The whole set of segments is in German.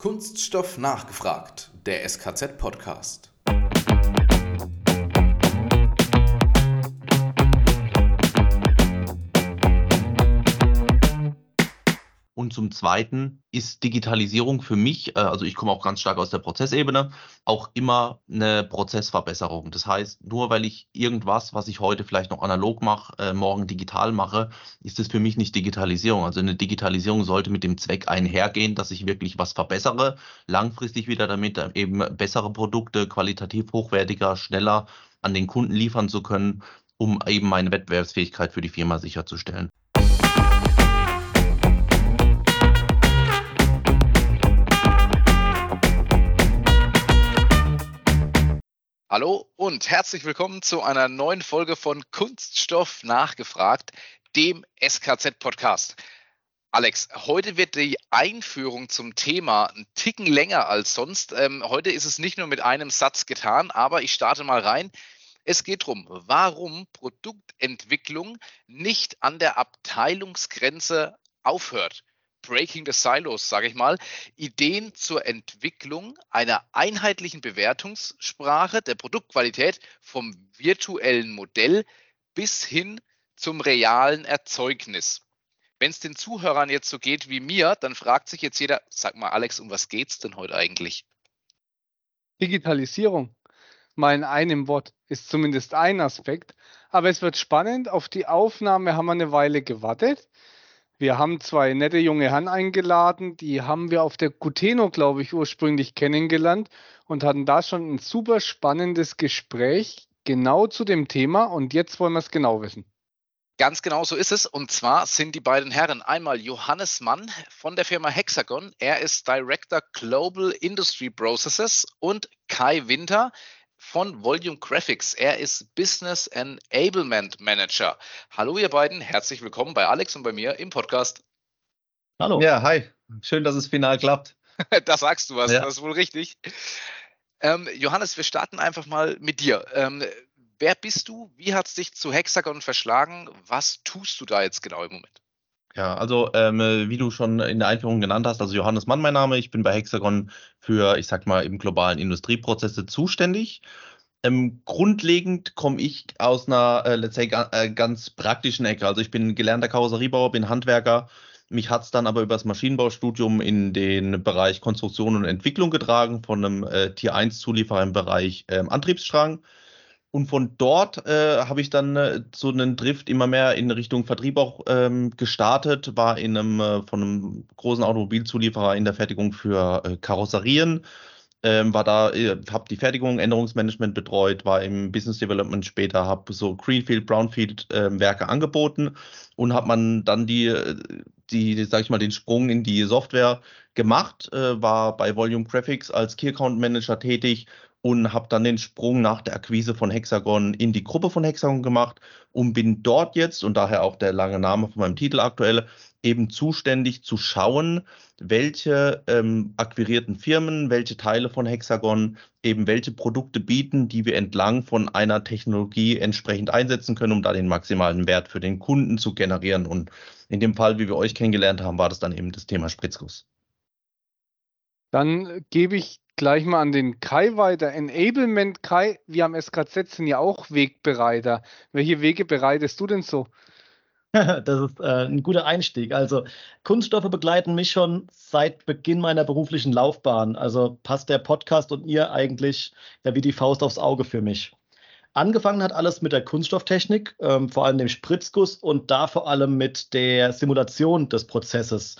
Kunststoff nachgefragt, der SKZ-Podcast. Und zum Zweiten ist Digitalisierung für mich, äh, also ich komme auch ganz stark aus der Prozessebene, auch immer eine Prozessverbesserung. Das heißt, nur weil ich irgendwas, was ich heute vielleicht noch analog mache, äh, morgen digital mache, ist es für mich nicht Digitalisierung. Also eine Digitalisierung sollte mit dem Zweck einhergehen, dass ich wirklich was verbessere, langfristig wieder damit äh, eben bessere Produkte, qualitativ hochwertiger, schneller an den Kunden liefern zu können, um eben meine Wettbewerbsfähigkeit für die Firma sicherzustellen. Hallo und herzlich willkommen zu einer neuen Folge von Kunststoff nachgefragt, dem SKZ-Podcast. Alex, heute wird die Einführung zum Thema ein Ticken länger als sonst. Ähm, heute ist es nicht nur mit einem Satz getan, aber ich starte mal rein. Es geht darum, warum Produktentwicklung nicht an der Abteilungsgrenze aufhört. Breaking the Silos, sage ich mal, Ideen zur Entwicklung einer einheitlichen Bewertungssprache der Produktqualität vom virtuellen Modell bis hin zum realen Erzeugnis. Wenn es den Zuhörern jetzt so geht wie mir, dann fragt sich jetzt jeder, sag mal Alex, um was geht es denn heute eigentlich? Digitalisierung, mal in einem Wort, ist zumindest ein Aspekt. Aber es wird spannend. Auf die Aufnahme haben wir eine Weile gewartet. Wir haben zwei nette junge Herren eingeladen, die haben wir auf der Guteno, glaube ich, ursprünglich kennengelernt und hatten da schon ein super spannendes Gespräch genau zu dem Thema und jetzt wollen wir es genau wissen. Ganz genau so ist es. Und zwar sind die beiden Herren einmal Johannes Mann von der Firma Hexagon. Er ist Director Global Industry Processes und Kai Winter von Volume Graphics. Er ist Business Enablement Manager. Hallo ihr beiden, herzlich willkommen bei Alex und bei mir im Podcast. Hallo. Ja, hi. Schön, dass es final klappt. da sagst du was, ja. das ist wohl richtig. Ähm, Johannes, wir starten einfach mal mit dir. Ähm, wer bist du? Wie hat es dich zu Hexagon verschlagen? Was tust du da jetzt genau im Moment? Ja, also ähm, wie du schon in der Einführung genannt hast, also Johannes Mann mein Name, ich bin bei Hexagon für, ich sag mal, im globalen Industrieprozesse zuständig. Ähm, grundlegend komme ich aus einer, äh, let's say, äh, ganz praktischen Ecke. Also ich bin gelernter Karosseriebauer, bin Handwerker. Mich hat es dann aber über das Maschinenbaustudium in den Bereich Konstruktion und Entwicklung getragen, von einem äh, Tier 1-Zulieferer im Bereich ähm, Antriebsstrang. Und von dort äh, habe ich dann äh, so einen Drift immer mehr in Richtung Vertrieb auch ähm, gestartet, war in einem äh, von einem großen Automobilzulieferer in der Fertigung für äh, Karosserien, ähm, war da, äh, habe die Fertigung, Änderungsmanagement betreut, war im Business Development später, habe so Greenfield, Brownfield äh, Werke angeboten und habe man dann die, äh, die, sag ich mal, den Sprung in die Software gemacht, war bei Volume Graphics als Key Account Manager tätig und habe dann den Sprung nach der Akquise von Hexagon in die Gruppe von Hexagon gemacht und bin dort jetzt, und daher auch der lange Name von meinem Titel aktuell, eben zuständig zu schauen, welche ähm, akquirierten Firmen, welche Teile von Hexagon eben welche Produkte bieten, die wir entlang von einer Technologie entsprechend einsetzen können, um da den maximalen Wert für den Kunden zu generieren. Und in dem Fall, wie wir euch kennengelernt haben, war das dann eben das Thema Spritzguss. Dann gebe ich gleich mal an den Kai weiter. Enablement, Kai, wir am SKZ sind ja auch Wegbereiter. Welche Wege bereitest du denn so? Das ist äh, ein guter Einstieg. Also Kunststoffe begleiten mich schon seit Beginn meiner beruflichen Laufbahn. Also passt der Podcast und ihr eigentlich ja wie die Faust aufs Auge für mich. Angefangen hat alles mit der Kunststofftechnik, ähm, vor allem dem Spritzguss und da vor allem mit der Simulation des Prozesses.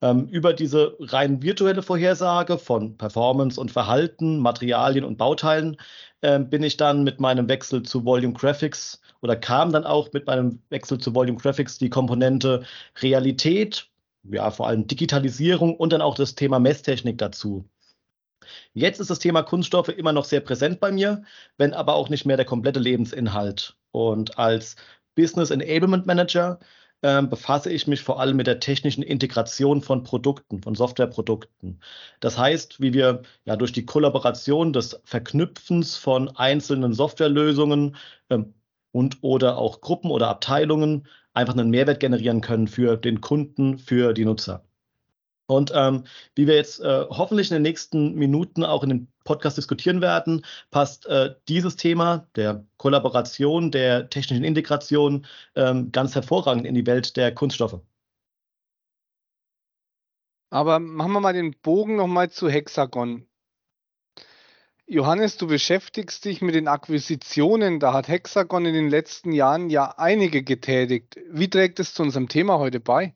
Ähm, über diese rein virtuelle Vorhersage von Performance und Verhalten, Materialien und Bauteilen äh, bin ich dann mit meinem Wechsel zu Volume Graphics oder kam dann auch mit meinem Wechsel zu Volume Graphics die Komponente Realität, ja, vor allem Digitalisierung und dann auch das Thema Messtechnik dazu. Jetzt ist das Thema Kunststoffe immer noch sehr präsent bei mir, wenn aber auch nicht mehr der komplette Lebensinhalt. Und als Business Enablement Manager ähm, befasse ich mich vor allem mit der technischen Integration von Produkten, von Softwareprodukten. Das heißt, wie wir ja durch die Kollaboration des Verknüpfens von einzelnen Softwarelösungen ähm, und oder auch Gruppen oder Abteilungen einfach einen Mehrwert generieren können für den Kunden, für die Nutzer. Und ähm, wie wir jetzt äh, hoffentlich in den nächsten Minuten auch in dem Podcast diskutieren werden, passt äh, dieses Thema der Kollaboration, der technischen Integration ähm, ganz hervorragend in die Welt der Kunststoffe. Aber machen wir mal den Bogen nochmal zu Hexagon. Johannes, du beschäftigst dich mit den Akquisitionen. Da hat Hexagon in den letzten Jahren ja einige getätigt. Wie trägt es zu unserem Thema heute bei?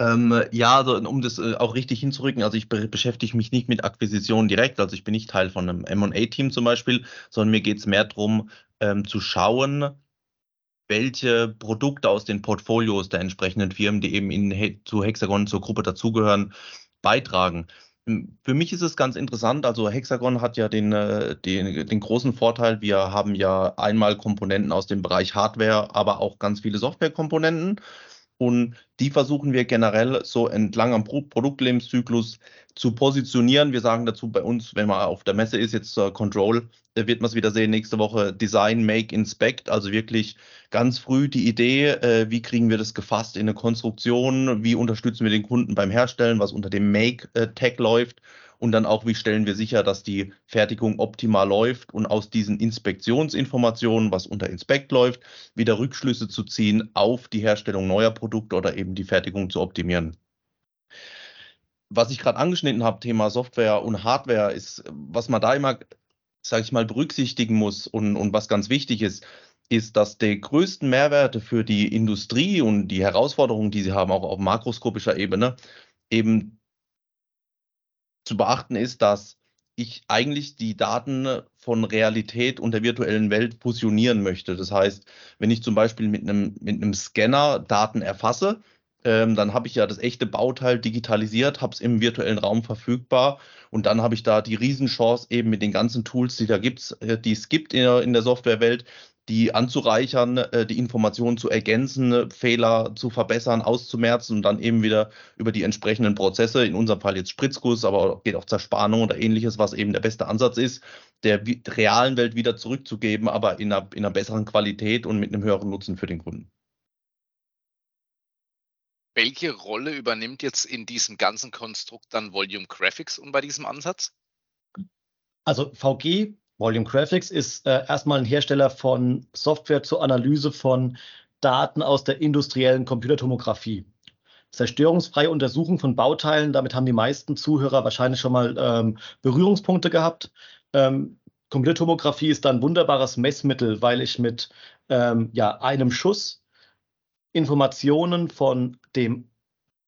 Ähm, ja, also um das äh, auch richtig hinzurücken, also ich be beschäftige mich nicht mit Akquisitionen direkt, also ich bin nicht Teil von einem MA-Team zum Beispiel, sondern mir geht es mehr darum, ähm, zu schauen, welche Produkte aus den Portfolios der entsprechenden Firmen, die eben in, He zu Hexagon, zur Gruppe dazugehören, beitragen. Hm, für mich ist es ganz interessant. Also Hexagon hat ja den, äh, den, den, großen Vorteil, wir haben ja einmal Komponenten aus dem Bereich Hardware, aber auch ganz viele Softwarekomponenten. Und die versuchen wir generell so entlang am Produktlebenszyklus zu positionieren. Wir sagen dazu bei uns, wenn man auf der Messe ist, jetzt zur Control, wird man es wieder sehen nächste Woche, Design, Make, Inspect, also wirklich ganz früh die Idee, äh, wie kriegen wir das gefasst in eine Konstruktion, wie unterstützen wir den Kunden beim Herstellen, was unter dem Make-Tag läuft und dann auch, wie stellen wir sicher, dass die Fertigung optimal läuft und aus diesen Inspektionsinformationen, was unter Inspect läuft, wieder Rückschlüsse zu ziehen auf die Herstellung neuer Produkte oder eben die Fertigung zu optimieren. Was ich gerade angeschnitten habe, Thema Software und Hardware, ist, was man da immer, sage ich mal, berücksichtigen muss und, und was ganz wichtig ist, ist, dass die größten Mehrwerte für die Industrie und die Herausforderungen, die sie haben, auch auf makroskopischer Ebene, eben zu beachten ist, dass ich eigentlich die Daten von Realität und der virtuellen Welt fusionieren möchte. Das heißt, wenn ich zum Beispiel mit einem, mit einem Scanner Daten erfasse, ähm, dann habe ich ja das echte Bauteil digitalisiert, habe es im virtuellen Raum verfügbar und dann habe ich da die Riesenchance eben mit den ganzen Tools, die da gibt's, äh, die es gibt in der, in der Softwarewelt, die anzureichern, äh, die Informationen zu ergänzen, Fehler zu verbessern, auszumerzen und dann eben wieder über die entsprechenden Prozesse, in unserem Fall jetzt Spritzguss, aber geht auch Zerspannung oder ähnliches, was eben der beste Ansatz ist, der realen Welt wieder zurückzugeben, aber in einer, in einer besseren Qualität und mit einem höheren Nutzen für den Kunden. Welche Rolle übernimmt jetzt in diesem ganzen Konstrukt dann Volume Graphics und bei diesem Ansatz? Also VG Volume Graphics ist äh, erstmal ein Hersteller von Software zur Analyse von Daten aus der industriellen Computertomographie. Zerstörungsfreie Untersuchung von Bauteilen, damit haben die meisten Zuhörer wahrscheinlich schon mal ähm, Berührungspunkte gehabt. Ähm, Computertomographie ist dann ein wunderbares Messmittel, weil ich mit ähm, ja, einem Schuss Informationen von, dem,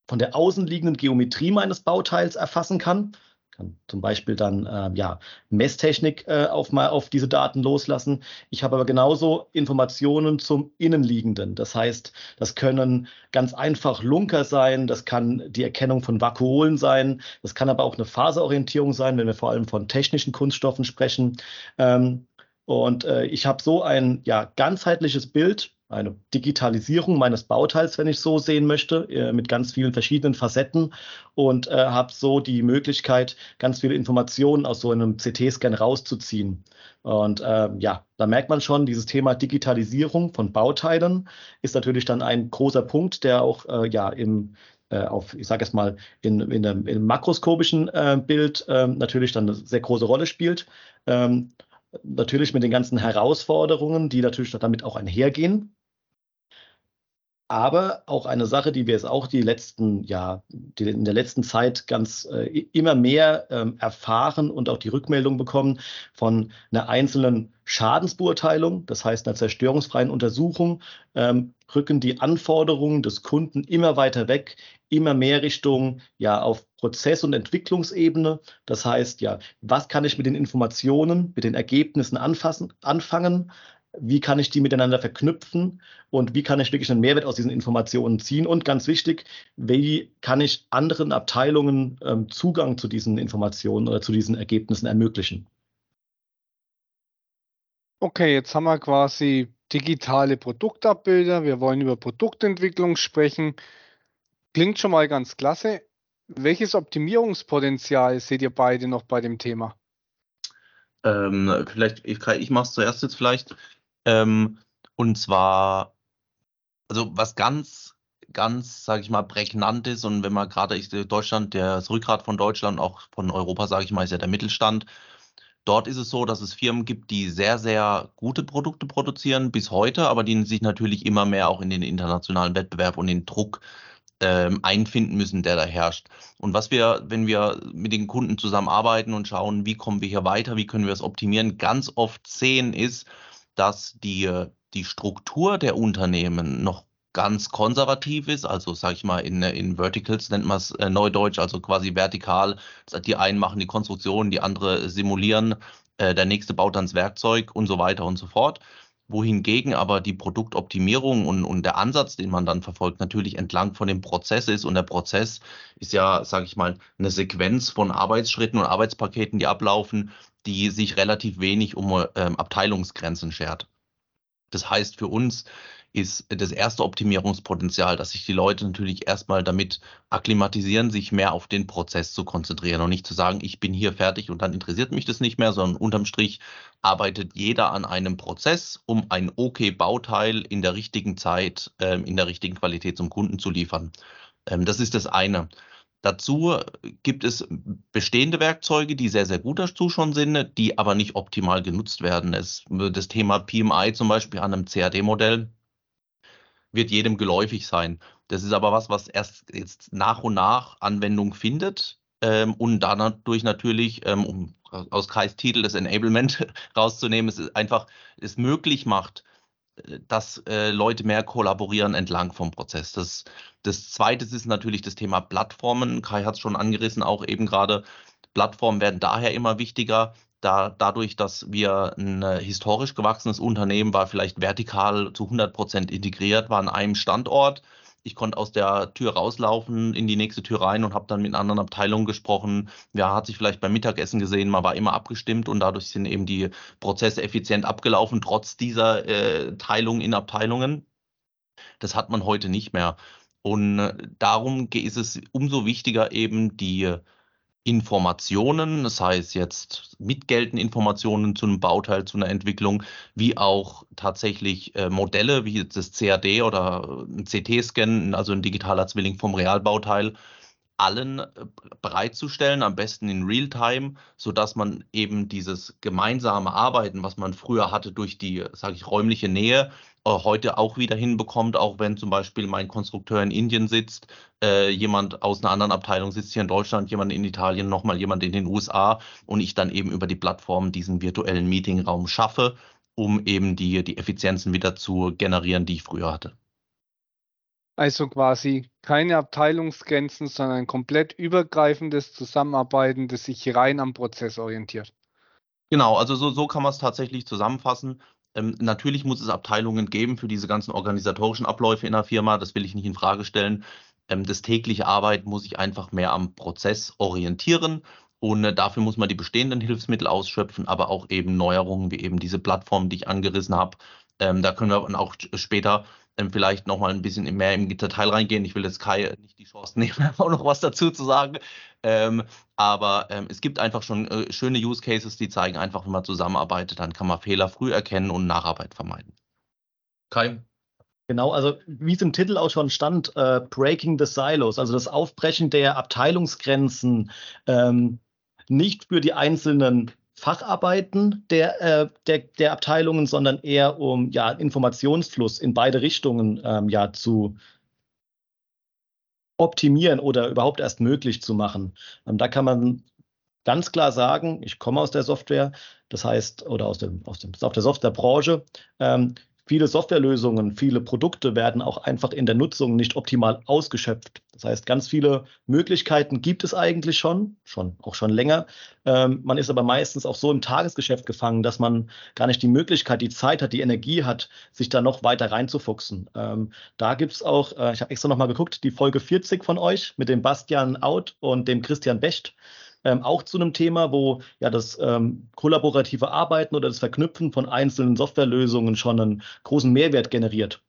von der außenliegenden Geometrie meines Bauteils erfassen kann kann zum Beispiel dann äh, ja, Messtechnik äh, auf, mal auf diese Daten loslassen. Ich habe aber genauso Informationen zum Innenliegenden. Das heißt, das können ganz einfach Lunker sein, das kann die Erkennung von Vakuolen sein, das kann aber auch eine Faserorientierung sein, wenn wir vor allem von technischen Kunststoffen sprechen. Ähm, und äh, ich habe so ein ja, ganzheitliches Bild eine Digitalisierung meines Bauteils, wenn ich so sehen möchte, äh, mit ganz vielen verschiedenen Facetten und äh, habe so die Möglichkeit, ganz viele Informationen aus so einem CT-Scan rauszuziehen. Und äh, ja, da merkt man schon, dieses Thema Digitalisierung von Bauteilen ist natürlich dann ein großer Punkt, der auch äh, ja im äh, auf, ich sage es mal, in, in, einem, in einem makroskopischen äh, Bild natürlich dann eine sehr große Rolle spielt. Ähm, natürlich mit den ganzen Herausforderungen, die natürlich damit auch einhergehen. Aber auch eine Sache, die wir jetzt auch die letzten, ja, die in der letzten Zeit ganz äh, immer mehr ähm, erfahren und auch die Rückmeldung bekommen von einer einzelnen Schadensbeurteilung, das heißt einer zerstörungsfreien Untersuchung, ähm, rücken die Anforderungen des Kunden immer weiter weg, immer mehr Richtung ja auf Prozess- und Entwicklungsebene. Das heißt ja, was kann ich mit den Informationen, mit den Ergebnissen anfassen, anfangen? Wie kann ich die miteinander verknüpfen und wie kann ich wirklich einen Mehrwert aus diesen Informationen ziehen und ganz wichtig, wie kann ich anderen Abteilungen ähm, Zugang zu diesen Informationen oder zu diesen Ergebnissen ermöglichen. Okay, jetzt haben wir quasi digitale Produktabbilder. Wir wollen über Produktentwicklung sprechen. Klingt schon mal ganz klasse. Welches Optimierungspotenzial seht ihr beide noch bei dem Thema? Ähm, vielleicht, ich, ich mache es zuerst jetzt vielleicht. Ähm, und zwar, also was ganz ganz, sage ich mal, prägnant ist und wenn man gerade Deutschland, der das Rückgrat von Deutschland, auch von Europa, sage ich mal, ist ja der Mittelstand. Dort ist es so, dass es Firmen gibt, die sehr, sehr gute Produkte produzieren bis heute, aber die sich natürlich immer mehr auch in den internationalen Wettbewerb und den Druck ähm, einfinden müssen, der da herrscht. Und was wir, wenn wir mit den Kunden zusammenarbeiten und schauen, wie kommen wir hier weiter, wie können wir es optimieren, ganz oft sehen ist, dass die, die Struktur der Unternehmen noch ganz konservativ ist, also sage ich mal in, in Verticals nennt man es äh, neudeutsch, also quasi vertikal. Die einen machen die Konstruktion, die andere simulieren, äh, der nächste baut dann das Werkzeug und so weiter und so fort wohingegen aber die Produktoptimierung und, und der Ansatz, den man dann verfolgt, natürlich entlang von dem Prozess ist. Und der Prozess ist ja, sage ich mal, eine Sequenz von Arbeitsschritten und Arbeitspaketen, die ablaufen, die sich relativ wenig um ähm, Abteilungsgrenzen schert. Das heißt für uns ist das erste Optimierungspotenzial, dass sich die Leute natürlich erstmal damit akklimatisieren, sich mehr auf den Prozess zu konzentrieren und nicht zu sagen, ich bin hier fertig und dann interessiert mich das nicht mehr, sondern unterm Strich arbeitet jeder an einem Prozess, um ein okay Bauteil in der richtigen Zeit, äh, in der richtigen Qualität zum Kunden zu liefern. Ähm, das ist das eine. Dazu gibt es bestehende Werkzeuge, die sehr, sehr gut dazu schon sind, die aber nicht optimal genutzt werden. Es, das Thema PMI zum Beispiel an einem CAD-Modell wird jedem geläufig sein. Das ist aber was, was erst jetzt nach und nach Anwendung findet ähm, und dadurch natürlich, ähm, um aus Kais Titel das Enablement rauszunehmen, es einfach es möglich macht, äh, dass äh, Leute mehr kollaborieren entlang vom Prozess. Das, das Zweite ist natürlich das Thema Plattformen. Kai hat es schon angerissen, auch eben gerade. Plattformen werden daher immer wichtiger, da, dadurch, dass wir ein äh, historisch gewachsenes Unternehmen war, vielleicht vertikal zu 100 Prozent integriert, war an einem Standort. Ich konnte aus der Tür rauslaufen, in die nächste Tür rein und habe dann mit anderen Abteilungen gesprochen. Ja, hat sich vielleicht beim Mittagessen gesehen, man war immer abgestimmt und dadurch sind eben die Prozesse effizient abgelaufen, trotz dieser äh, Teilung in Abteilungen. Das hat man heute nicht mehr. Und äh, darum ist es umso wichtiger, eben die Informationen, das heißt jetzt mitgeltende Informationen zu einem Bauteil, zu einer Entwicklung, wie auch tatsächlich äh, Modelle wie das CAD oder ein CT-Scan, also ein digitaler Zwilling vom Realbauteil, allen äh, bereitzustellen, am besten in Realtime, sodass man eben dieses gemeinsame Arbeiten, was man früher hatte durch die, sage ich, räumliche Nähe, äh, heute auch wieder hinbekommt, auch wenn zum Beispiel mein Konstrukteur in Indien sitzt, äh, jemand aus einer anderen Abteilung sitzt hier in Deutschland, jemand in Italien, nochmal jemand in den USA und ich dann eben über die Plattform diesen virtuellen Meetingraum schaffe, um eben die, die Effizienzen wieder zu generieren, die ich früher hatte. Also quasi keine Abteilungsgrenzen, sondern ein komplett übergreifendes Zusammenarbeiten, das sich rein am Prozess orientiert. Genau, also so, so kann man es tatsächlich zusammenfassen. Ähm, natürlich muss es Abteilungen geben für diese ganzen organisatorischen Abläufe in der Firma, das will ich nicht in Frage stellen. Ähm, das tägliche Arbeit muss sich einfach mehr am Prozess orientieren und äh, dafür muss man die bestehenden Hilfsmittel ausschöpfen, aber auch eben Neuerungen wie eben diese Plattform, die ich angerissen habe. Ähm, da können wir dann auch später ähm, vielleicht nochmal ein bisschen mehr im Detail reingehen. Ich will jetzt Kai nicht die Chance nehmen, auch noch was dazu zu sagen. Ähm, aber ähm, es gibt einfach schon äh, schöne Use Cases, die zeigen einfach, wenn man zusammenarbeitet, dann kann man Fehler früh erkennen und Nacharbeit vermeiden. Kai? Genau, also wie es im Titel auch schon stand, äh, Breaking the Silos, also das Aufbrechen der Abteilungsgrenzen, ähm, nicht für die einzelnen Facharbeiten der, äh, der, der Abteilungen, sondern eher um ja, Informationsfluss in beide Richtungen ähm, ja, zu optimieren oder überhaupt erst möglich zu machen. Ähm, da kann man ganz klar sagen, ich komme aus der Software, das heißt, oder aus, dem, aus, dem, aus der Softwarebranche. Ähm, Viele Softwarelösungen, viele Produkte werden auch einfach in der Nutzung nicht optimal ausgeschöpft. Das heißt, ganz viele Möglichkeiten gibt es eigentlich schon, schon auch schon länger. Ähm, man ist aber meistens auch so im Tagesgeschäft gefangen, dass man gar nicht die Möglichkeit, die Zeit hat, die Energie hat, sich da noch weiter reinzufuchsen. Ähm, da gibt es auch, äh, ich habe extra nochmal geguckt, die Folge 40 von euch mit dem Bastian Out und dem Christian Becht ähm, auch zu einem Thema, wo ja das ähm, kollaborative Arbeiten oder das Verknüpfen von einzelnen Softwarelösungen schon einen großen Mehrwert generiert.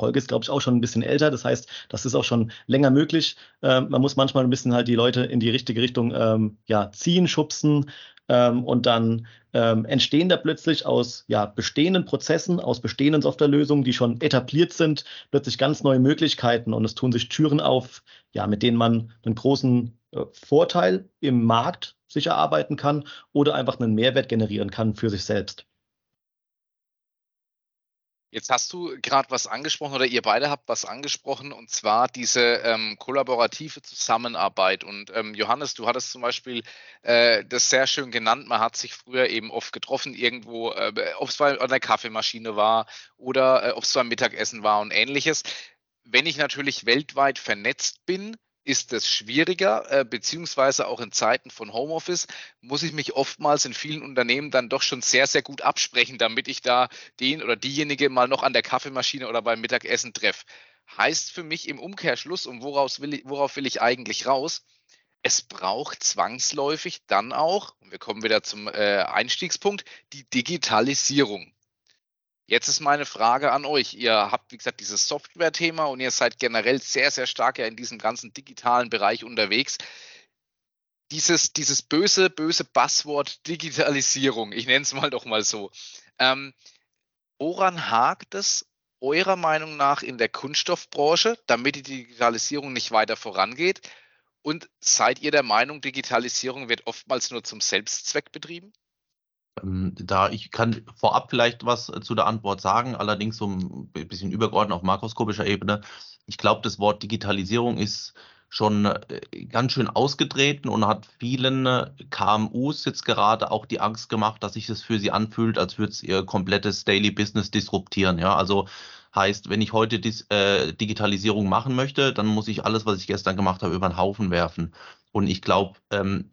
Folge ist, glaube ich, auch schon ein bisschen älter. Das heißt, das ist auch schon länger möglich. Ähm, man muss manchmal ein bisschen halt die Leute in die richtige Richtung ähm, ja, ziehen, schubsen, Ähm, und dann ähm, entstehen da plötzlich aus ja, bestehenden Prozessen, aus bestehenden Softwarelösungen, die schon etabliert sind, plötzlich ganz neue Möglichkeiten und es tun sich Türen auf, ja, mit denen man einen großen äh, Vorteil im Markt sich erarbeiten kann oder einfach einen Mehrwert generieren kann für sich selbst. Jetzt hast du gerade was angesprochen oder ihr beide habt was angesprochen und zwar diese ähm, kollaborative Zusammenarbeit. Und ähm, Johannes, du hattest zum Beispiel äh, das sehr schön genannt. Man hat sich früher eben oft getroffen irgendwo, äh, ob es bei einer Kaffeemaschine war oder äh, ob es beim Mittagessen war und ähnliches. Wenn ich natürlich weltweit vernetzt bin, ist es schwieriger, äh, beziehungsweise auch in Zeiten von Homeoffice muss ich mich oftmals in vielen Unternehmen dann doch schon sehr, sehr gut absprechen, damit ich da den oder diejenige mal noch an der Kaffeemaschine oder beim Mittagessen treffe. Heißt für mich im Umkehrschluss, und woraus will ich, worauf will ich eigentlich raus? Es braucht zwangsläufig dann auch, und wir kommen wieder zum äh, Einstiegspunkt, die Digitalisierung. Jetzt ist meine Frage an euch. Ihr habt, wie gesagt, dieses Software-Thema und ihr seid generell sehr, sehr stark ja in diesem ganzen digitalen Bereich unterwegs. Dieses, dieses böse, böse Buzzword Digitalisierung, ich nenne es mal doch mal so. Ähm, woran hakt es eurer Meinung nach in der Kunststoffbranche, damit die Digitalisierung nicht weiter vorangeht? Und seid ihr der Meinung, Digitalisierung wird oftmals nur zum Selbstzweck betrieben? Ähm, da ich kann vorab vielleicht was zu der Antwort sagen, allerdings so ein bisschen übergeordnet auf makroskopischer Ebene. Ich glaube, das Wort Digitalisierung ist schon äh, ganz schön ausgetreten und hat vielen äh, KMUs jetzt gerade auch die Angst gemacht, dass sich das für sie anfühlt, als würde es ihr komplettes Daily Business disruptieren. Ja, also heißt, wenn ich heute Dis äh, Digitalisierung machen möchte, dann muss ich alles, was ich gestern gemacht habe, über den Haufen werfen. Und ich glaube, ähm,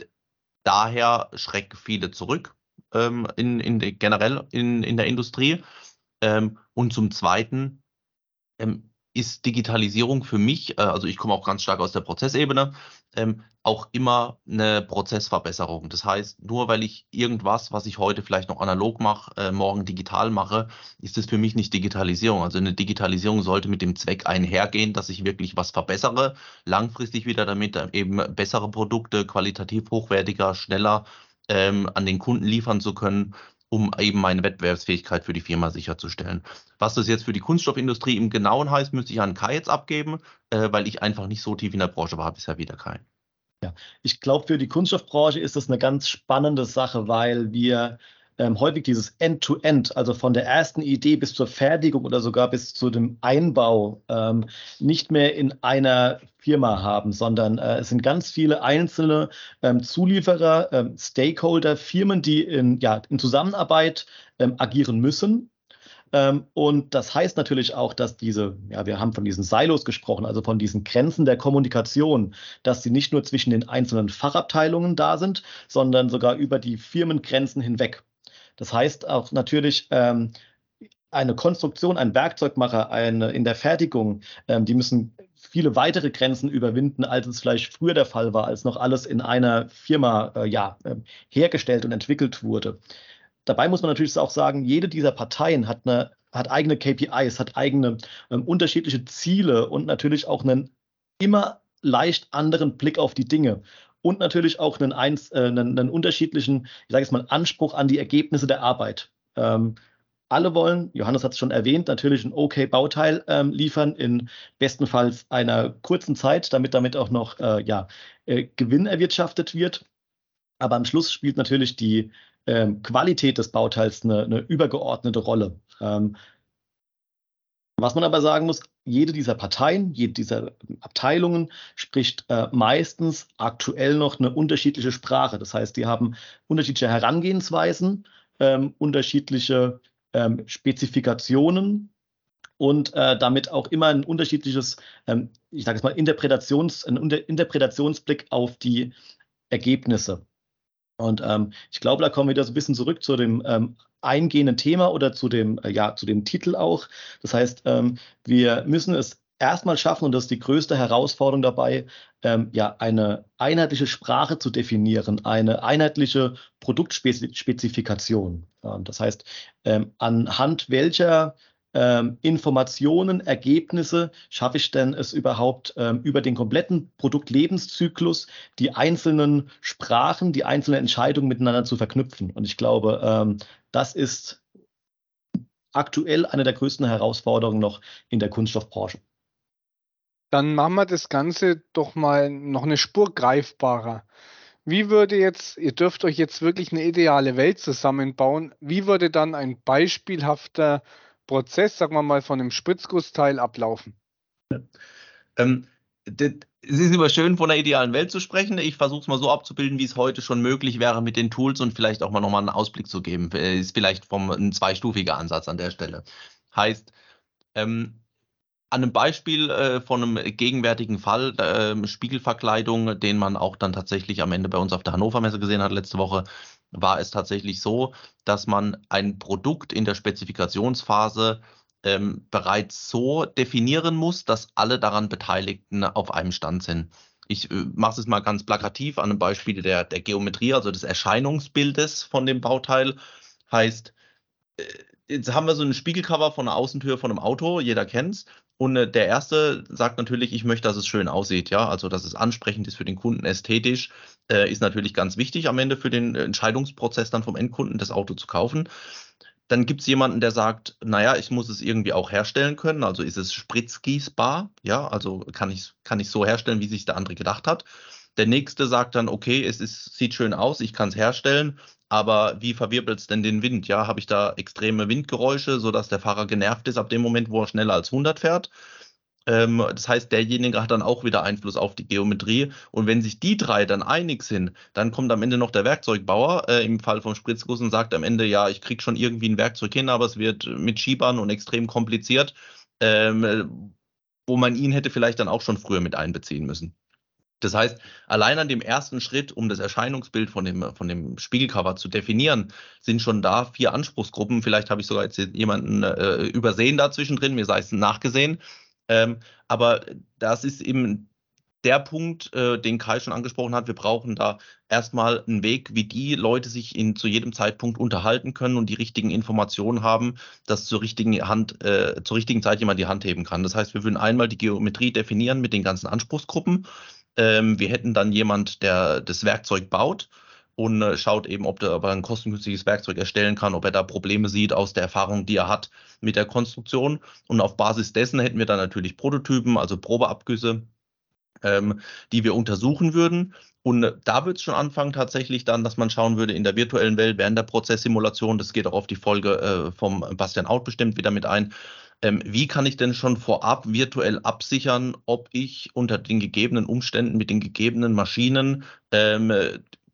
daher schrecken viele zurück ähm, in, in generell in, in der Industrie. Ähm, und zum Zweiten ähm, ist Digitalisierung für mich, äh, also ich komme auch ganz stark aus der Prozessebene, ähm, auch immer eine Prozessverbesserung. Das heißt, nur weil ich irgendwas, was ich heute vielleicht noch analog mache, äh, morgen digital mache, ist es für mich nicht Digitalisierung. Also eine Digitalisierung sollte mit dem Zweck einhergehen, dass ich wirklich was verbessere, langfristig wieder damit eben bessere Produkte, qualitativ hochwertiger, schneller ähm, an den Kunden liefern zu können, um eben meine Wettbewerbsfähigkeit für die Firma sicherzustellen. Was das jetzt für die Kunststoffindustrie im Genauen heißt, müsste ich an Kai jetzt abgeben, äh, weil ich einfach nicht so tief in der Branche war bisher wieder Kai. Ja, ich glaube, für die Kunststoffbranche ist das eine ganz spannende Sache, weil wir ähm, häufig dieses End-to-End, -End, also von der ersten Idee bis zur Fertigung oder sogar bis zu dem Einbau, ähm, nicht mehr in einer Firma haben, sondern äh, es sind ganz viele einzelne ähm, Zulieferer, ähm, Stakeholder, Firmen, die in, ja, in Zusammenarbeit ähm, agieren müssen. Ähm, und das heißt natürlich auch, dass diese, ja, wir haben von diesen Silos gesprochen, also von diesen Grenzen der Kommunikation, dass sie nicht nur zwischen den einzelnen Fachabteilungen da sind, sondern sogar über die Firmengrenzen hinweg. Das heißt auch natürlich, ähm, eine Konstruktion, ein Werkzeugmacher, eine in der Fertigung, ähm, die müssen viele weitere Grenzen überwinden, als es vielleicht früher der Fall war, als noch alles in einer Firma äh, ja, äh, hergestellt und entwickelt wurde. Dabei muss man natürlich auch sagen, jede dieser Parteien hat, eine, hat eigene KPIs, hat eigene ähm, unterschiedliche Ziele und natürlich auch einen immer leicht anderen Blick auf die Dinge und natürlich auch einen, eins, äh, einen, einen unterschiedlichen, ich sage jetzt mal, Anspruch an die Ergebnisse der Arbeit. Ähm, alle wollen, Johannes hat es schon erwähnt, natürlich ein okay Bauteil ähm, liefern, in bestenfalls einer kurzen Zeit, damit damit auch noch äh, ja, äh, Gewinn erwirtschaftet wird. Aber am Schluss spielt natürlich die ähm, Qualität des Bauteils eine, eine übergeordnete Rolle. Ähm, was man aber sagen muss, jede dieser Parteien, jede dieser Abteilungen spricht äh, meistens aktuell noch eine unterschiedliche Sprache. Das heißt, die haben unterschiedliche Herangehensweisen, ähm, unterschiedliche ähm, Spezifikationen und äh, damit auch immer ein unterschiedliches, ähm, ich sage es mal, Interpretations, ein Interpretationsblick auf die Ergebnisse. Und ähm, ich glaube, da kommen wir wieder so ein bisschen zurück zu dem ähm, eingehenden Thema oder zu dem, äh, ja, zu dem Titel auch. Das heißt, ähm, wir müssen es erstmal schaffen, und das ist die größte Herausforderung dabei, ähm, ja, eine einheitliche Sprache zu definieren, eine einheitliche Produktspezifikation. Ähm, das heißt, ähm, anhand welcher ähm, Informationen, Ergebnisse schaffe ich denn es überhaupt ähm, über den kompletten Produktlebenszyklus die einzelnen Sprachen, die einzelnen Entscheidungen miteinander zu verknüpfen. Und ich glaube, das ist aktuell eine der größten Herausforderungen noch in der Kunststoffbranche. Dann machen wir das Ganze doch mal noch eine Spur greifbarer. Wie würde jetzt, ihr dürft euch jetzt wirklich eine ideale Welt zusammenbauen, wie würde dann ein beispielhafter Prozess, sagen wir mal, von einem Spritzgussteil ablaufen? Ähm, es ist immer schön, von einer idealen Welt zu sprechen. Ich versuche es mal so abzubilden, wie es heute schon möglich wäre mit den Tools und vielleicht auch mal nochmal einen Ausblick zu geben. Äh, ist vielleicht vom, ein zweistufiger Ansatz an der Stelle. Heißt, ähm, an einem Beispiel äh, von einem gegenwärtigen Fall, äh, Spiegelverkleidung, den man auch dann tatsächlich am Ende bei uns auf der Hannover Messe gesehen hat letzte Woche, war es tatsächlich so, dass man ein Produkt in der Spezifikationsphase ähm, bereits so definieren muss, dass alle daran Beteiligten auf einem Stand sind. Ich äh, mache es mal ganz plakativ an einem Beispiel der, der Geometrie, also des Erscheinungsbildes von dem Bauteil. Heißt, äh, jetzt haben wir so ein Spiegelcover von der Außentür von einem Auto, jeder kennt's. Und äh, der erste sagt natürlich, ich möchte, dass es schön aussieht, ja, also dass es ansprechend ist für den Kunden, ästhetisch, äh, ist natürlich ganz wichtig am Ende für den Entscheidungsprozess dann vom Endkunden, das Auto zu kaufen. Dann gibt es jemanden, der sagt, naja, ich muss es irgendwie auch herstellen können. Also ist es spritzgießbar? Ja, also kann ich kann ich so herstellen, wie sich der andere gedacht hat. Der nächste sagt dann, okay, es ist, sieht schön aus, ich kann es herstellen, aber wie verwirbelt es denn den Wind? Ja, habe ich da extreme Windgeräusche, sodass der Fahrer genervt ist ab dem Moment, wo er schneller als 100 fährt? Ähm, das heißt, derjenige hat dann auch wieder Einfluss auf die Geometrie. Und wenn sich die drei dann einig sind, dann kommt am Ende noch der Werkzeugbauer äh, im Fall vom Spritzguss und sagt am Ende, ja, ich kriege schon irgendwie ein Werkzeug hin, aber es wird mit Schiebern und extrem kompliziert, ähm, wo man ihn hätte vielleicht dann auch schon früher mit einbeziehen müssen. Das heißt, allein an dem ersten Schritt, um das Erscheinungsbild von dem, von dem Spiegelcover zu definieren, sind schon da vier Anspruchsgruppen. Vielleicht habe ich sogar jetzt jemanden äh, übersehen dazwischen drin, mir sei es nachgesehen. Ähm, aber das ist eben der Punkt, äh, den Kai schon angesprochen hat. Wir brauchen da erstmal einen Weg, wie die Leute sich in, zu jedem Zeitpunkt unterhalten können und die richtigen Informationen haben, dass zur richtigen Hand, äh, zur richtigen Zeit jemand die Hand heben kann. Das heißt, wir würden einmal die Geometrie definieren mit den ganzen Anspruchsgruppen. Ähm, wir hätten dann jemand, der das Werkzeug baut und äh, schaut eben, ob, der, ob er ein kostengünstiges Werkzeug erstellen kann, ob er da Probleme sieht aus der Erfahrung, die er hat mit der Konstruktion. Und auf Basis dessen hätten wir dann natürlich Prototypen, also Probeabgüsse, ähm, die wir untersuchen würden. Und äh, da wird es schon anfangen tatsächlich dann, dass man schauen würde in der virtuellen Welt während der Prozesssimulation, das geht auch auf die Folge äh, vom Bastian Out bestimmt wieder mit ein, ähm, wie kann ich denn schon vorab virtuell absichern, ob ich unter den gegebenen Umständen mit den gegebenen Maschinen ähm,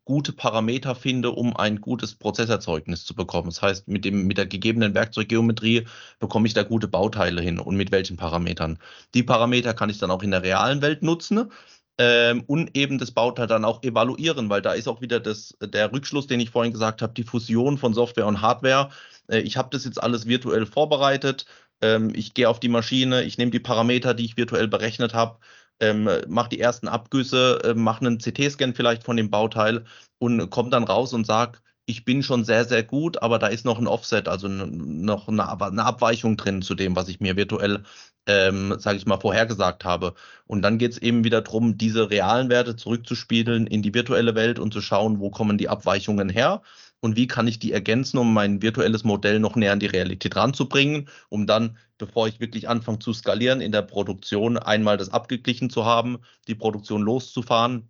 gute Parameter finde, um ein gutes Prozesserzeugnis zu bekommen. Das heißt, mit, dem, mit der gegebenen Werkzeuggeometrie bekomme ich da gute Bauteile hin und mit welchen Parametern. Die Parameter kann ich dann auch in der realen Welt nutzen. Ähm, und eben das Bauteil dann auch evaluieren, weil da ist auch wieder das, der Rückschluss, den ich vorhin gesagt habe, die Fusion von Software und Hardware. Äh, ich habe das jetzt alles virtuell vorbereitet. Ähm, ich gehe auf die Maschine, ich nehme die Parameter, die ich virtuell berechnet habe, ähm, mache die ersten Abgüsse, äh, mache einen CT-Scan vielleicht von dem Bauteil und komme dann raus und sage, ich bin schon sehr, sehr gut, aber da ist noch ein Offset, also noch eine, eine Abweichung drin zu dem, was ich mir virtuell, ähm, sage ich mal, vorhergesagt habe. Und dann geht es eben wieder darum, diese realen Werte zurückzuspiegeln in die virtuelle Welt und zu schauen, wo kommen die Abweichungen her und wie kann ich die ergänzen, um mein virtuelles Modell noch näher an die Realität ranzubringen, um dann, bevor ich wirklich anfange zu skalieren, in der Produktion einmal das abgeglichen zu haben, die Produktion loszufahren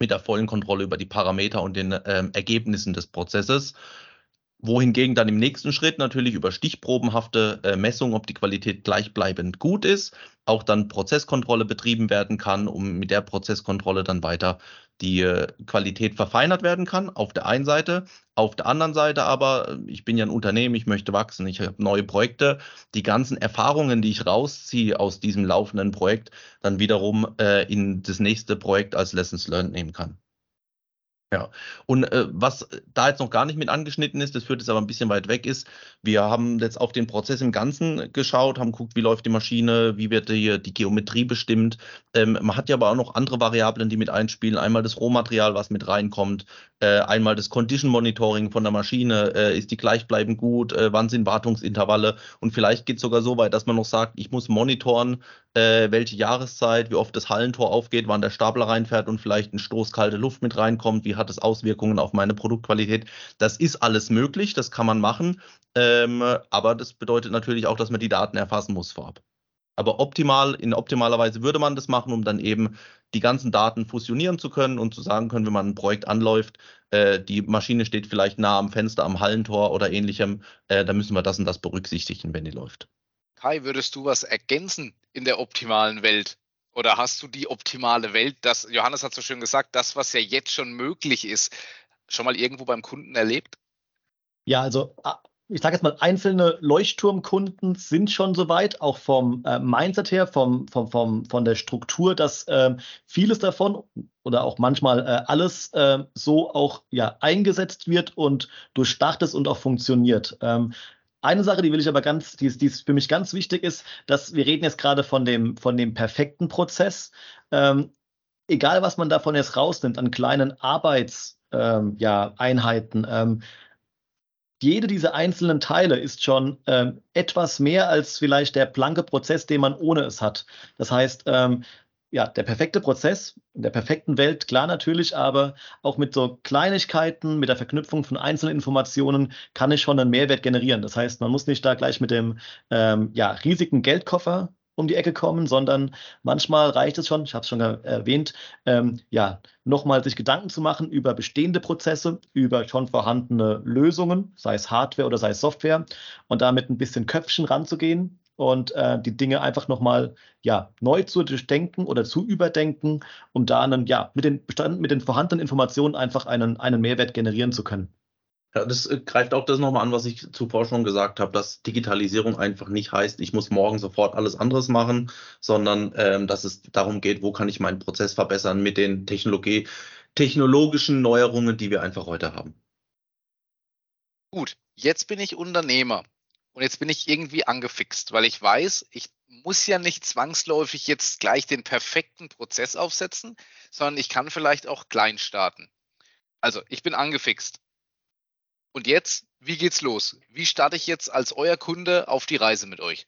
mit der vollen Kontrolle über die Parameter und den ähm, Ergebnissen des Prozesses. Wohingegen dann im nächsten Schritt natürlich über stichprobenhafte äh, Messung, ob die Qualität gleichbleibend gut ist, auch dann Prozesskontrolle betrieben werden kann, um mit der Prozesskontrolle dann weiter die äh, Qualität verfeinert werden kann. Auf der einen Seite, auf der anderen Seite aber, äh, ich bin ja ein Unternehmen, ich möchte wachsen, ich habe neue Projekte, die ganzen Erfahrungen, die ich rausziehe aus diesem laufenden Projekt, dann wiederum äh, in das nächste Projekt als Lessons Learned nehmen kann. Ja, und äh, was da jetzt noch gar nicht mit angeschnitten ist, das führt jetzt aber ein bisschen weit weg ist, wir haben jetzt auf den Prozess im Ganzen geschaut, haben geguckt, wie läuft die Maschine, wie wird die, die Geometrie bestimmt. Ähm, man hat ja aber auch noch andere Variablen, die mit einspielen. Einmal das Rohmaterial, was mit reinkommt, äh, einmal das Condition Monitoring von der Maschine, äh, ist die gleichbleibend gut, äh, wann sind Wartungsintervalle und vielleicht geht es sogar so weit, dass man noch sagt, ich muss monitoren, äh, welche Jahreszeit, wie oft das Hallentor aufgeht, wann der Stapler reinfährt und vielleicht ein Stoß kalte Luft mit reinkommt, wie hat es Auswirkungen auf meine Produktqualität. Das ist alles möglich, das kann man machen, ähm, aber das bedeutet natürlich auch, dass man die Daten erfassen muss vorab. Aber optimal, in optimaler Weise würde man das machen, um dann eben die ganzen Daten fusionieren zu können und zu sagen können, wenn man ein Projekt anläuft, äh, die Maschine steht vielleicht nah am Fenster, am Hallentor oder ähnlichem, äh, da müssen wir das und das berücksichtigen, wenn die läuft. Kai, würdest du was ergänzen in der optimalen Welt? Oder hast du die optimale Welt, das, Johannes hat so schön gesagt, das, was ja jetzt schon möglich ist, schon mal irgendwo beim Kunden erlebt? Ja, also ich sage jetzt mal, einzelne Leuchtturmkunden sind schon soweit, auch vom äh, Mindset her, vom, vom, vom, von der Struktur, dass äh, vieles davon oder auch manchmal äh, alles äh, so auch ja, eingesetzt wird und durchdacht ist und auch funktioniert. Ähm, eine Sache, die will ich aber ganz, die, die für mich ganz wichtig ist, dass wir reden jetzt gerade von dem, von dem perfekten Prozess. Ähm, egal, was man davon jetzt rausnimmt an kleinen Arbeitseinheiten, ähm, ja, ähm, jede dieser einzelnen Teile ist schon ähm, etwas mehr als vielleicht der blanke Prozess, den man ohne es hat. Das heißt, ähm, ja, der perfekte Prozess in der perfekten Welt, klar natürlich, aber auch mit so Kleinigkeiten, mit der Verknüpfung von einzelnen Informationen kann ich schon einen Mehrwert generieren. Das heißt, man muss nicht da gleich mit dem ähm, ja, riesigen Geldkoffer um die Ecke kommen, sondern manchmal reicht es schon, ich habe es schon erwähnt, ähm, ja, nochmal sich Gedanken zu machen über bestehende Prozesse, über schon vorhandene Lösungen, sei es Hardware oder sei es Software, und damit ein bisschen Köpfchen ranzugehen und äh, die Dinge einfach nochmal ja, neu zu durchdenken oder zu überdenken, um da ja, mit den, mit den vorhandenen Informationen einfach einen, einen Mehrwert generieren zu können. Ja, das äh, greift auch das nochmal an, was ich zuvor schon gesagt habe, dass Digitalisierung einfach nicht heißt, ich muss morgen sofort alles anderes machen, sondern ähm, dass es darum geht, wo kann ich meinen Prozess verbessern mit den Technologie, technologischen Neuerungen, die wir einfach heute haben. Gut, jetzt bin ich Unternehmer und jetzt bin ich irgendwie angefixt, weil ich weiß, ich muss ja nicht zwangsläufig jetzt gleich den perfekten Prozess aufsetzen, sondern ich kann vielleicht auch klein starten. Also ich bin angefixt und jetzt, wie geht's los? Wie starte ich jetzt als euer Kunde auf die Reise mit euch?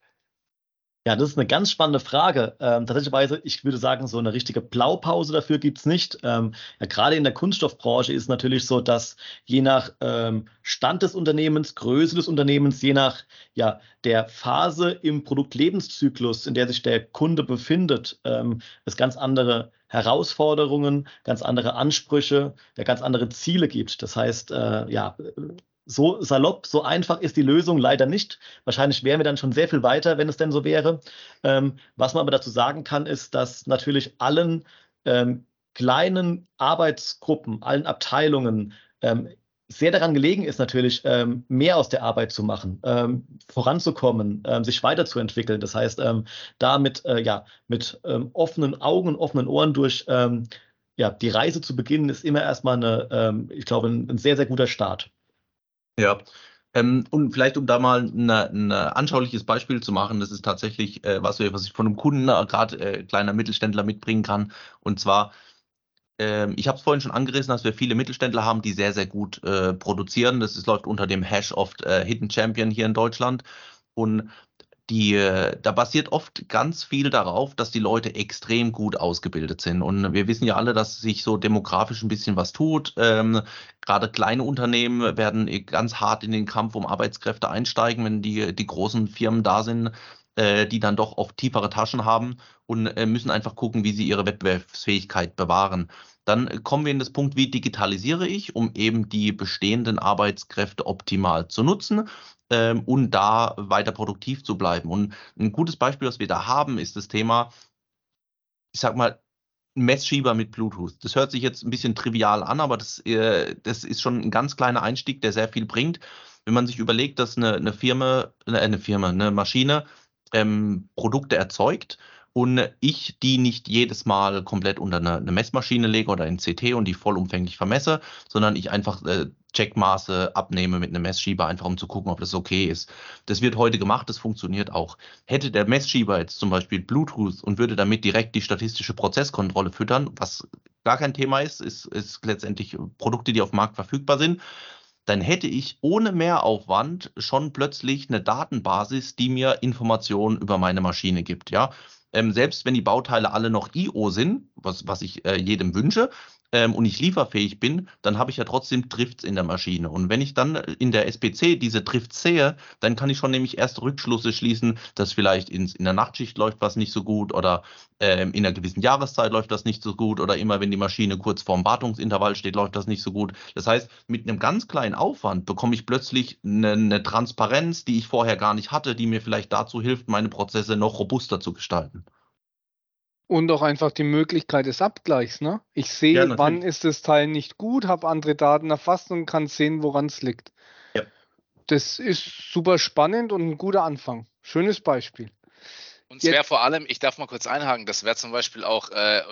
Ja, das ist eine ganz spannende Frage. Ähm, tatsächlich, ich würde sagen, so eine richtige Blaupause dafür gibt's nicht. Ähm, ja, gerade in der Kunststoffbranche ist es natürlich so, dass je nach ähm, Stand des Unternehmens, Größe des Unternehmens, je nach ja, der Phase im Produktlebenszyklus, in der sich der Kunde befindet, ähm, es ganz andere Herausforderungen, ganz andere Ansprüche, ja, ganz andere Ziele gibt. Das heißt, äh, ja, so salopp, so einfach ist die Lösung leider nicht. Wahrscheinlich wären wir dann schon sehr viel weiter, wenn es denn so wäre. Ähm, was man aber dazu sagen kann, ist, dass natürlich allen ähm, kleinen Arbeitsgruppen, allen Abteilungen ähm, sehr daran gelegen ist natürlich, ähm, mehr aus der Arbeit zu machen, ähm, voranzukommen, ähm, sich weiterzuentwickeln. Das heißt, da mit, äh, ja, mit offenen Augen und offenen Ohren durch ja, die Reise zu beginnen, ist immer erstmal eine, ich glaube, ein, ein sehr, sehr guter Start. Ja, ähm, und vielleicht, um da mal ein anschauliches Beispiel zu machen, das ist tatsächlich, äh, was, was ich von einem Kunden, äh, gerade äh, kleiner Mittelständler, mitbringen kann. Und zwar, äh, ich habe es vorhin schon angerissen, dass wir viele Mittelständler haben, die sehr, sehr gut äh, produzieren. Das ist, läuft unter dem Hash oft äh, Hidden Champion hier in Deutschland. Und die, äh, da basiert oft ganz viel darauf, dass die Leute extrem gut ausgebildet sind. Und wir wissen ja alle, dass sich so demografisch ein bisschen was tut. Ähm, gerade kleine Unternehmen werden ganz hart in den Kampf um Arbeitskräfte einsteigen, wenn die, die großen Firmen da sind, äh, die dann doch oft tiefere Taschen haben und äh, müssen einfach gucken, wie sie ihre Wettbewerbsfähigkeit bewahren. Dann kommen wir in das Punkt, wie digitalisiere ich, um eben die bestehenden Arbeitskräfte optimal zu nutzen ähm, und da weiter produktiv zu bleiben. Und ein gutes Beispiel, was wir da haben, ist das Thema, ich sag mal, Messschieber mit Bluetooth. Das hört sich jetzt ein bisschen trivial an, aber das, äh, das ist schon ein ganz kleiner Einstieg, der sehr viel bringt. Wenn man sich überlegt, dass eine, eine Firma, eine, eine Firma, eine Maschine ähm, Produkte erzeugt und ich die nicht jedes Mal komplett unter eine, eine, Messmaschine lege oder in CT und die vollumfänglich vermesse, sondern ich einfach äh, Checkmaße abnehme mit einem Messschieber, einfach um zu gucken, ob das okay ist. Das wird heute gemacht, das funktioniert auch. Hätte der Messschieber jetzt zum Beispiel Bluetooth und würde damit direkt die statistische Prozesskontrolle füttern, was gar kein Thema ist, ist, ist letztendlich Produkte, die auf dem Markt verfügbar sind, dann hätte ich ohne Mehraufwand schon plötzlich eine Datenbasis, die mir Informationen über meine Maschine gibt. Ja, ähm, selbst wenn die Bauteile alle noch IO sind, was, was ich äh, jedem wünsche, ähm, und ich lieferfähig bin, dann habe ich ja trotzdem Drifts in der Maschine. Und wenn ich dann in der SPC diese Drifts sehe, dann kann ich schon nämlich erst Rückschlüsse schließen, dass vielleicht ins, in der Nachtschicht läuft was nicht so gut oder ähm, in einer gewissen Jahreszeit läuft das nicht so gut oder immer wenn die Maschine kurz vorm Wartungsintervall steht, läuft das nicht so gut. Das heißt, mit einem ganz kleinen Aufwand bekomme ich plötzlich eine, eine Transparenz, die ich vorher gar nicht hatte, die mir vielleicht dazu hilft, meine Prozesse noch robuster zu gestalten. Und auch einfach die Möglichkeit des Abgleichs. Ne? Ich sehe, ja, wann ist das Teil nicht gut, habe andere Daten erfasst und kann sehen, woran es liegt. Ja. Das ist super spannend und ein guter Anfang. Schönes Beispiel. Und es wäre vor allem, ich darf mal kurz einhaken, das wäre zum Beispiel auch, äh,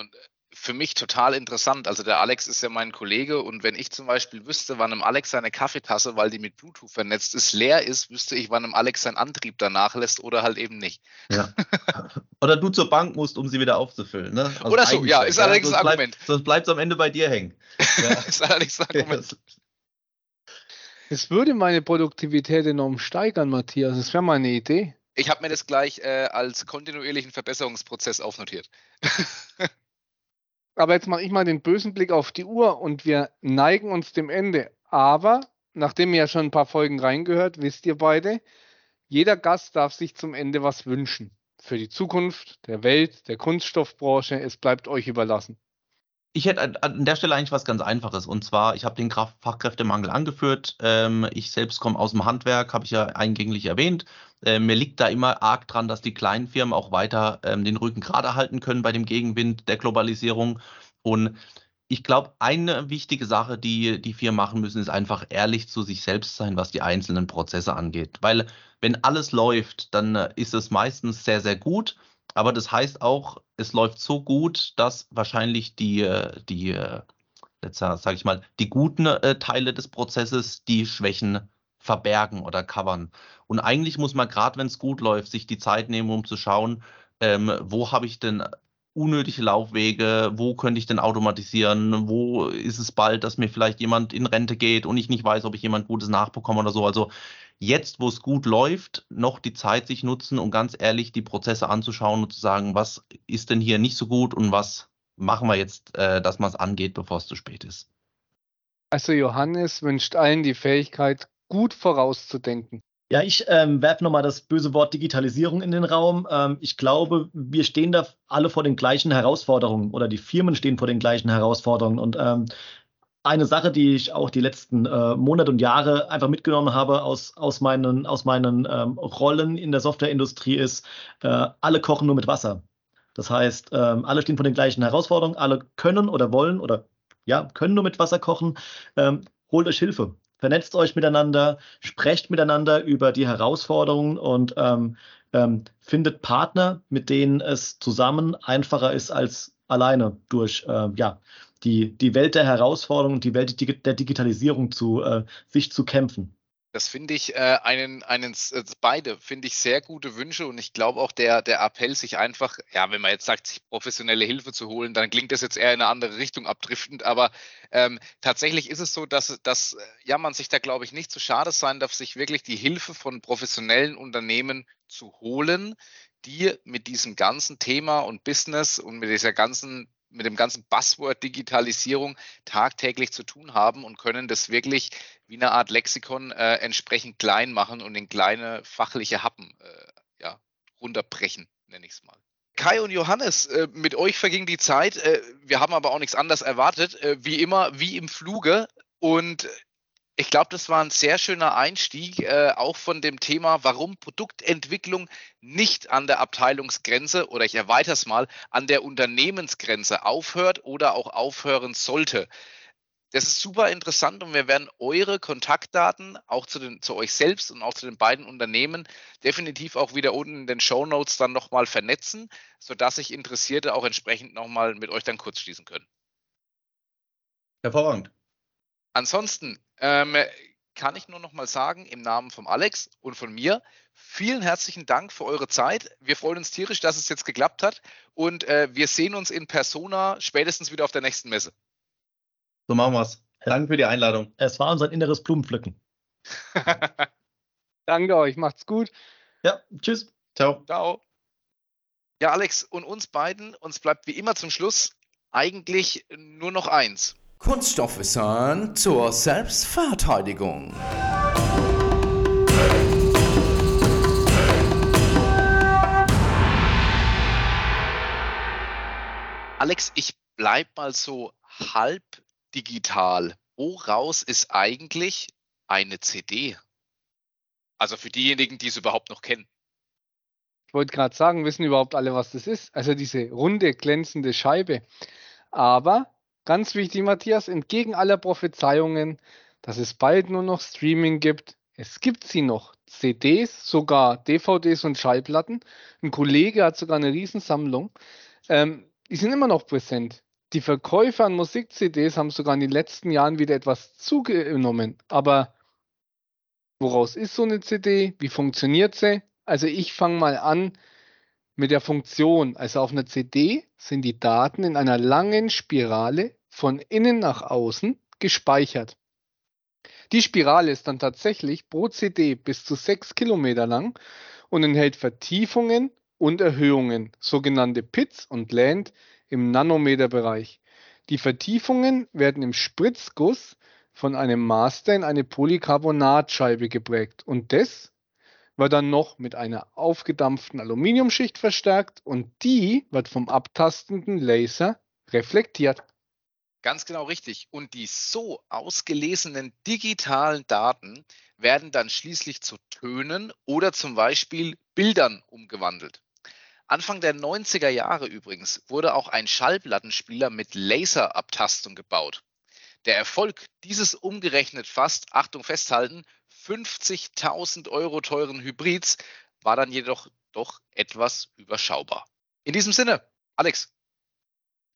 für mich total interessant. Also der Alex ist ja mein Kollege und wenn ich zum Beispiel wüsste, wann einem Alex seine Kaffeetasse, weil die mit Bluetooth vernetzt ist, leer ist, wüsste ich, wann einem Alex sein Antrieb danach lässt oder halt eben nicht. Ja. Oder du zur Bank musst, um sie wieder aufzufüllen. Ne? Also oder so, ja, ist allerdings ja, ein Argument. Bleibt, sonst bleibt es am Ende bei dir hängen. Ja. ist allerdings ein Argument. Es würde meine Produktivität enorm steigern, Matthias. Das wäre mal eine Idee. Ich habe mir das gleich äh, als kontinuierlichen Verbesserungsprozess aufnotiert. Aber jetzt mache ich mal den bösen Blick auf die Uhr und wir neigen uns dem Ende. Aber, nachdem ihr ja schon ein paar Folgen reingehört, wisst ihr beide, jeder Gast darf sich zum Ende was wünschen. Für die Zukunft der Welt, der Kunststoffbranche, es bleibt euch überlassen. Ich hätte an der Stelle eigentlich was ganz Einfaches. Und zwar, ich habe den Fachkräftemangel angeführt. Ähm, ich selbst komme aus dem Handwerk, habe ich ja eingänglich erwähnt. Ähm, mir liegt da immer arg dran, dass die kleinen Firmen auch weiter ähm, den Rücken gerade halten können bei dem Gegenwind der Globalisierung. Und ich glaube, eine wichtige Sache, die die Firmen machen müssen, ist einfach ehrlich zu sich selbst sein, was die einzelnen Prozesse angeht. Weil wenn alles läuft, dann äh, ist es meistens sehr, sehr gut. Aber das heißt auch, es läuft so gut, dass wahrscheinlich die, äh, die äh, jetzt sage ich mal, die guten äh, Teile des Prozesses die Schwächen verbergen oder covern. Und eigentlich muss man gerade, wenn es gut läuft, sich die Zeit nehmen, um zu schauen, ähm, wo habe ich denn unnötige Laufwege, wo könnte ich denn automatisieren, wo ist es bald, dass mir vielleicht jemand in Rente geht und ich nicht weiß, ob ich jemand Gutes nachbekomme oder so. Also jetzt, wo es gut läuft, noch die Zeit sich nutzen und ganz ehrlich die Prozesse anzuschauen und zu sagen, was ist denn hier nicht so gut und was machen wir jetzt, äh, dass man es angeht, bevor es zu spät ist. Also Johannes wünscht allen die Fähigkeit, gut vorauszudenken. Ja, ich ähm, werfe nochmal das böse Wort Digitalisierung in den Raum. Ähm, ich glaube, wir stehen da alle vor den gleichen Herausforderungen oder die Firmen stehen vor den gleichen Herausforderungen. Und ähm, eine Sache, die ich auch die letzten äh, Monate und Jahre einfach mitgenommen habe aus, aus meinen, aus meinen ähm, Rollen in der Softwareindustrie ist, äh, alle kochen nur mit Wasser. Das heißt, ähm, alle stehen vor den gleichen Herausforderungen, alle können oder wollen oder ja, können nur mit Wasser kochen. Ähm, holt euch Hilfe, vernetzt euch miteinander, sprecht miteinander über die Herausforderungen und ähm, ähm, findet Partner, mit denen es zusammen einfacher ist als alleine durch äh, ja, die, die Welt der Herausforderungen, die Welt der Digitalisierung zu äh, sich zu kämpfen. Das finde ich äh, einen, einen äh, beide finde ich sehr gute Wünsche und ich glaube auch der, der Appell, sich einfach, ja, wenn man jetzt sagt, sich professionelle Hilfe zu holen, dann klingt das jetzt eher in eine andere Richtung abdriftend, aber ähm, tatsächlich ist es so, dass, dass äh, ja man sich da glaube ich nicht zu schade sein darf, sich wirklich die Hilfe von professionellen Unternehmen zu holen, die mit diesem ganzen Thema und Business und mit dieser ganzen mit dem ganzen Buzzword Digitalisierung tagtäglich zu tun haben und können das wirklich wie eine Art Lexikon äh, entsprechend klein machen und in kleine fachliche Happen äh, ja, runterbrechen, nenne ich es mal. Kai und Johannes, äh, mit euch verging die Zeit. Äh, wir haben aber auch nichts anderes erwartet. Äh, wie immer, wie im Fluge. Und ich glaube, das war ein sehr schöner Einstieg, äh, auch von dem Thema, warum Produktentwicklung nicht an der Abteilungsgrenze oder ich erweitere es mal, an der Unternehmensgrenze aufhört oder auch aufhören sollte. Das ist super interessant und wir werden eure Kontaktdaten auch zu, den, zu euch selbst und auch zu den beiden Unternehmen definitiv auch wieder unten in den Show Notes dann nochmal vernetzen, sodass sich Interessierte auch entsprechend nochmal mit euch dann kurz schließen können. Hervorragend. Ansonsten, ähm, kann ich nur noch mal sagen, im Namen von Alex und von mir, vielen herzlichen Dank für eure Zeit. Wir freuen uns tierisch, dass es jetzt geklappt hat und äh, wir sehen uns in Persona spätestens wieder auf der nächsten Messe. So machen wir's. Danke für die Einladung. Es war unser inneres Blumenpflücken. Danke euch, macht's gut. Ja, tschüss. Ciao. Ciao. Ja, Alex, und uns beiden, uns bleibt wie immer zum Schluss eigentlich nur noch eins. Kunststoffwissen zur Selbstverteidigung. Alex, ich bleib mal so halb digital. Woraus ist eigentlich eine CD? Also für diejenigen, die es überhaupt noch kennen. Ich wollte gerade sagen, wissen überhaupt alle, was das ist? Also diese runde, glänzende Scheibe. Aber ganz wichtig, Matthias, entgegen aller Prophezeiungen, dass es bald nur noch Streaming gibt, es gibt sie noch. CDs, sogar DVDs und Schallplatten. Ein Kollege hat sogar eine Riesensammlung. Ähm, die sind immer noch präsent. Die Verkäufer an Musik-CDs haben sogar in den letzten Jahren wieder etwas zugenommen. Aber woraus ist so eine CD? Wie funktioniert sie? Also ich fange mal an mit der Funktion. Also auf einer CD sind die Daten in einer langen Spirale von innen nach außen gespeichert. Die Spirale ist dann tatsächlich pro CD bis zu 6 Kilometer lang und enthält Vertiefungen und Erhöhungen, sogenannte Pits und Land im Nanometerbereich. Die Vertiefungen werden im Spritzguss von einem Master in eine Polycarbonatscheibe geprägt und das wird dann noch mit einer aufgedampften Aluminiumschicht verstärkt und die wird vom abtastenden Laser reflektiert. Ganz genau richtig. Und die so ausgelesenen digitalen Daten werden dann schließlich zu Tönen oder zum Beispiel Bildern umgewandelt. Anfang der 90er Jahre übrigens wurde auch ein Schallplattenspieler mit Laserabtastung gebaut. Der Erfolg dieses umgerechnet fast, Achtung festhalten, 50.000 Euro teuren Hybrids war dann jedoch doch etwas überschaubar. In diesem Sinne, Alex,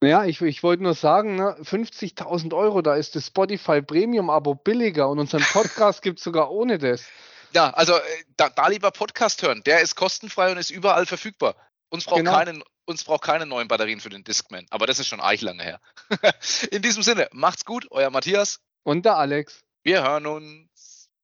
ja, ich, ich wollte nur sagen, ne, 50.000 Euro, da ist das Spotify Premium-Abo billiger und unseren Podcast gibt es sogar ohne das. Ja, also äh, da, da, lieber Podcast hören. Der ist kostenfrei und ist überall verfügbar. Uns braucht, genau. keine, uns braucht keine neuen Batterien für den Discman, aber das ist schon eigentlich lange her. In diesem Sinne, macht's gut, euer Matthias. Und der Alex. Wir hören uns.